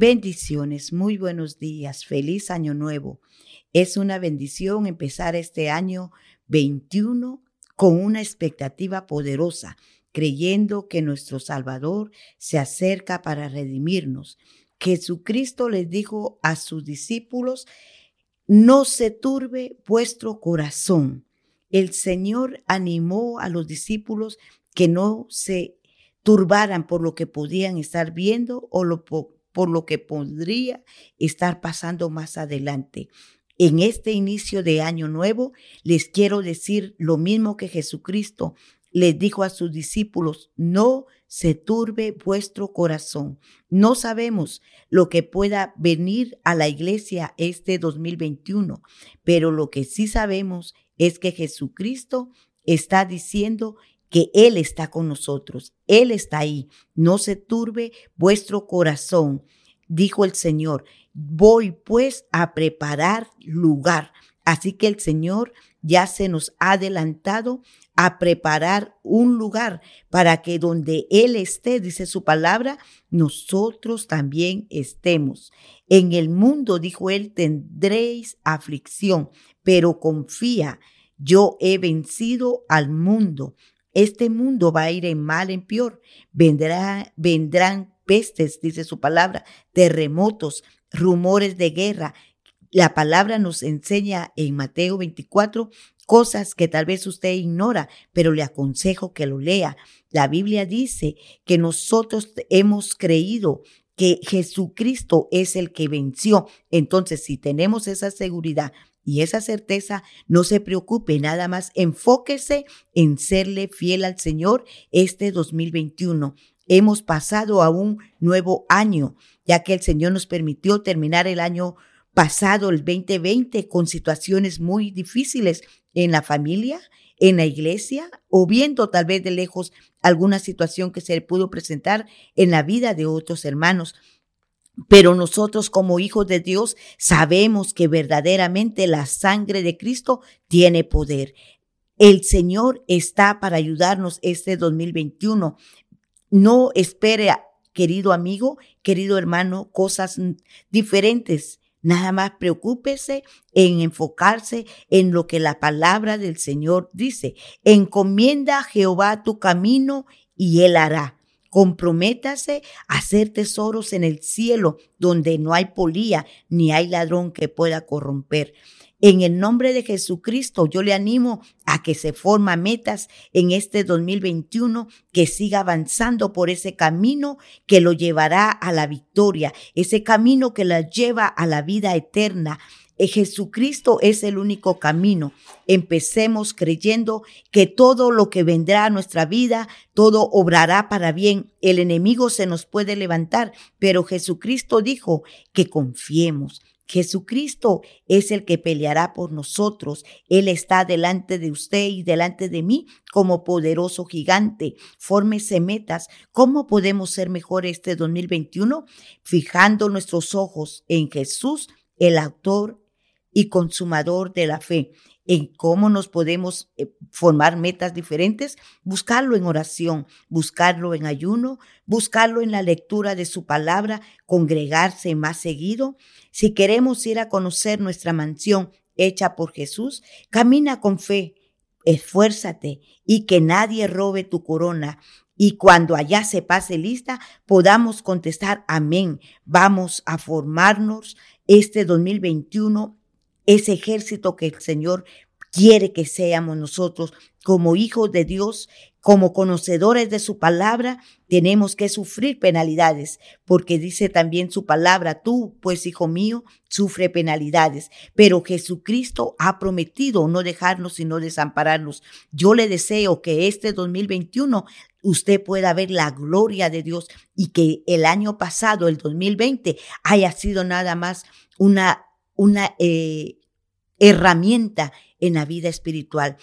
Bendiciones, muy buenos días, feliz año nuevo. Es una bendición empezar este año 21 con una expectativa poderosa, creyendo que nuestro Salvador se acerca para redimirnos. Jesucristo les dijo a sus discípulos, no se turbe vuestro corazón. El Señor animó a los discípulos que no se turbaran por lo que podían estar viendo o lo, por lo que podría estar pasando más adelante. En este inicio de año nuevo les quiero decir lo mismo que Jesucristo les dijo a sus discípulos, no se turbe vuestro corazón. No sabemos lo que pueda venir a la iglesia este 2021, pero lo que sí sabemos es que Jesucristo está diciendo que Él está con nosotros, Él está ahí. No se turbe vuestro corazón, dijo el Señor. Voy pues a preparar lugar. Así que el Señor ya se nos ha adelantado a preparar un lugar para que donde Él esté, dice su palabra, nosotros también estemos. En el mundo, dijo Él, tendréis aflicción, pero confía, yo he vencido al mundo. Este mundo va a ir en mal en peor. Vendrá, vendrán pestes, dice su palabra, terremotos, rumores de guerra. La palabra nos enseña en Mateo 24 cosas que tal vez usted ignora, pero le aconsejo que lo lea. La Biblia dice que nosotros hemos creído que Jesucristo es el que venció. Entonces, si tenemos esa seguridad y esa certeza, no se preocupe, nada más enfóquese en serle fiel al Señor este 2021. Hemos pasado a un nuevo año, ya que el Señor nos permitió terminar el año pasado, el 2020, con situaciones muy difíciles en la familia, en la iglesia, o viendo tal vez de lejos alguna situación que se pudo presentar en la vida de otros hermanos. Pero nosotros como hijos de Dios sabemos que verdaderamente la sangre de Cristo tiene poder. El Señor está para ayudarnos este 2021. No espere, querido amigo, querido hermano, cosas diferentes. Nada más preocúpese en enfocarse en lo que la palabra del Señor dice. Encomienda a Jehová tu camino y él hará. Comprométase a hacer tesoros en el cielo donde no hay polía ni hay ladrón que pueda corromper. En el nombre de Jesucristo, yo le animo a que se forma metas en este 2021, que siga avanzando por ese camino que lo llevará a la victoria, ese camino que la lleva a la vida eterna. Eh, Jesucristo es el único camino. Empecemos creyendo que todo lo que vendrá a nuestra vida, todo obrará para bien. El enemigo se nos puede levantar, pero Jesucristo dijo que confiemos, Jesucristo es el que peleará por nosotros. Él está delante de usted y delante de mí como poderoso gigante. Fórmese metas. ¿Cómo podemos ser mejor este 2021? Fijando nuestros ojos en Jesús, el autor y consumador de la fe en cómo nos podemos eh, formar metas diferentes, buscarlo en oración, buscarlo en ayuno, buscarlo en la lectura de su palabra, congregarse más seguido. Si queremos ir a conocer nuestra mansión hecha por Jesús, camina con fe, esfuérzate y que nadie robe tu corona. Y cuando allá se pase lista, podamos contestar amén. Vamos a formarnos este 2021 ese ejército que el Señor quiere que seamos nosotros como hijos de Dios, como conocedores de su palabra, tenemos que sufrir penalidades, porque dice también su palabra, tú, pues hijo mío, sufre penalidades, pero Jesucristo ha prometido no dejarnos y no desampararnos. Yo le deseo que este 2021 usted pueda ver la gloria de Dios y que el año pasado, el 2020, haya sido nada más una, una eh, herramienta en la vida espiritual.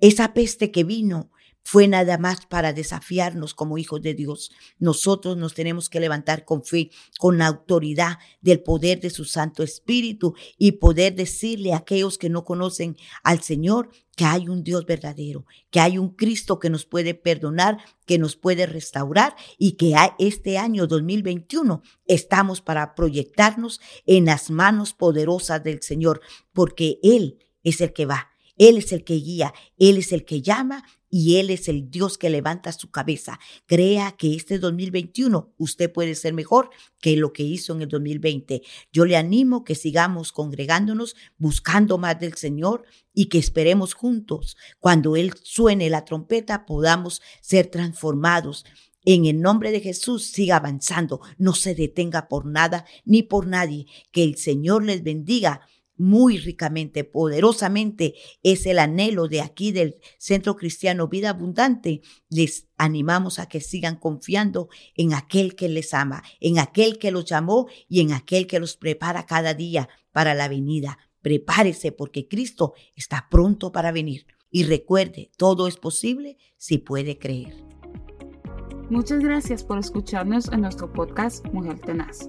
Esa peste que vino fue nada más para desafiarnos como hijos de Dios. Nosotros nos tenemos que levantar con fe, con autoridad del poder de su Santo Espíritu y poder decirle a aquellos que no conocen al Señor que hay un Dios verdadero, que hay un Cristo que nos puede perdonar, que nos puede restaurar y que este año 2021 estamos para proyectarnos en las manos poderosas del Señor, porque Él es el que va. Él es el que guía, Él es el que llama y Él es el Dios que levanta su cabeza. Crea que este 2021 usted puede ser mejor que lo que hizo en el 2020. Yo le animo que sigamos congregándonos, buscando más del Señor y que esperemos juntos, cuando Él suene la trompeta, podamos ser transformados. En el nombre de Jesús, siga avanzando, no se detenga por nada ni por nadie. Que el Señor les bendiga muy ricamente, poderosamente. Es el anhelo de aquí del Centro Cristiano Vida Abundante. Les animamos a que sigan confiando en aquel que les ama, en aquel que los llamó y en aquel que los prepara cada día para la venida. Prepárese porque Cristo está pronto para venir. Y recuerde, todo es posible si puede creer. Muchas gracias por escucharnos en nuestro podcast Mujer Tenaz.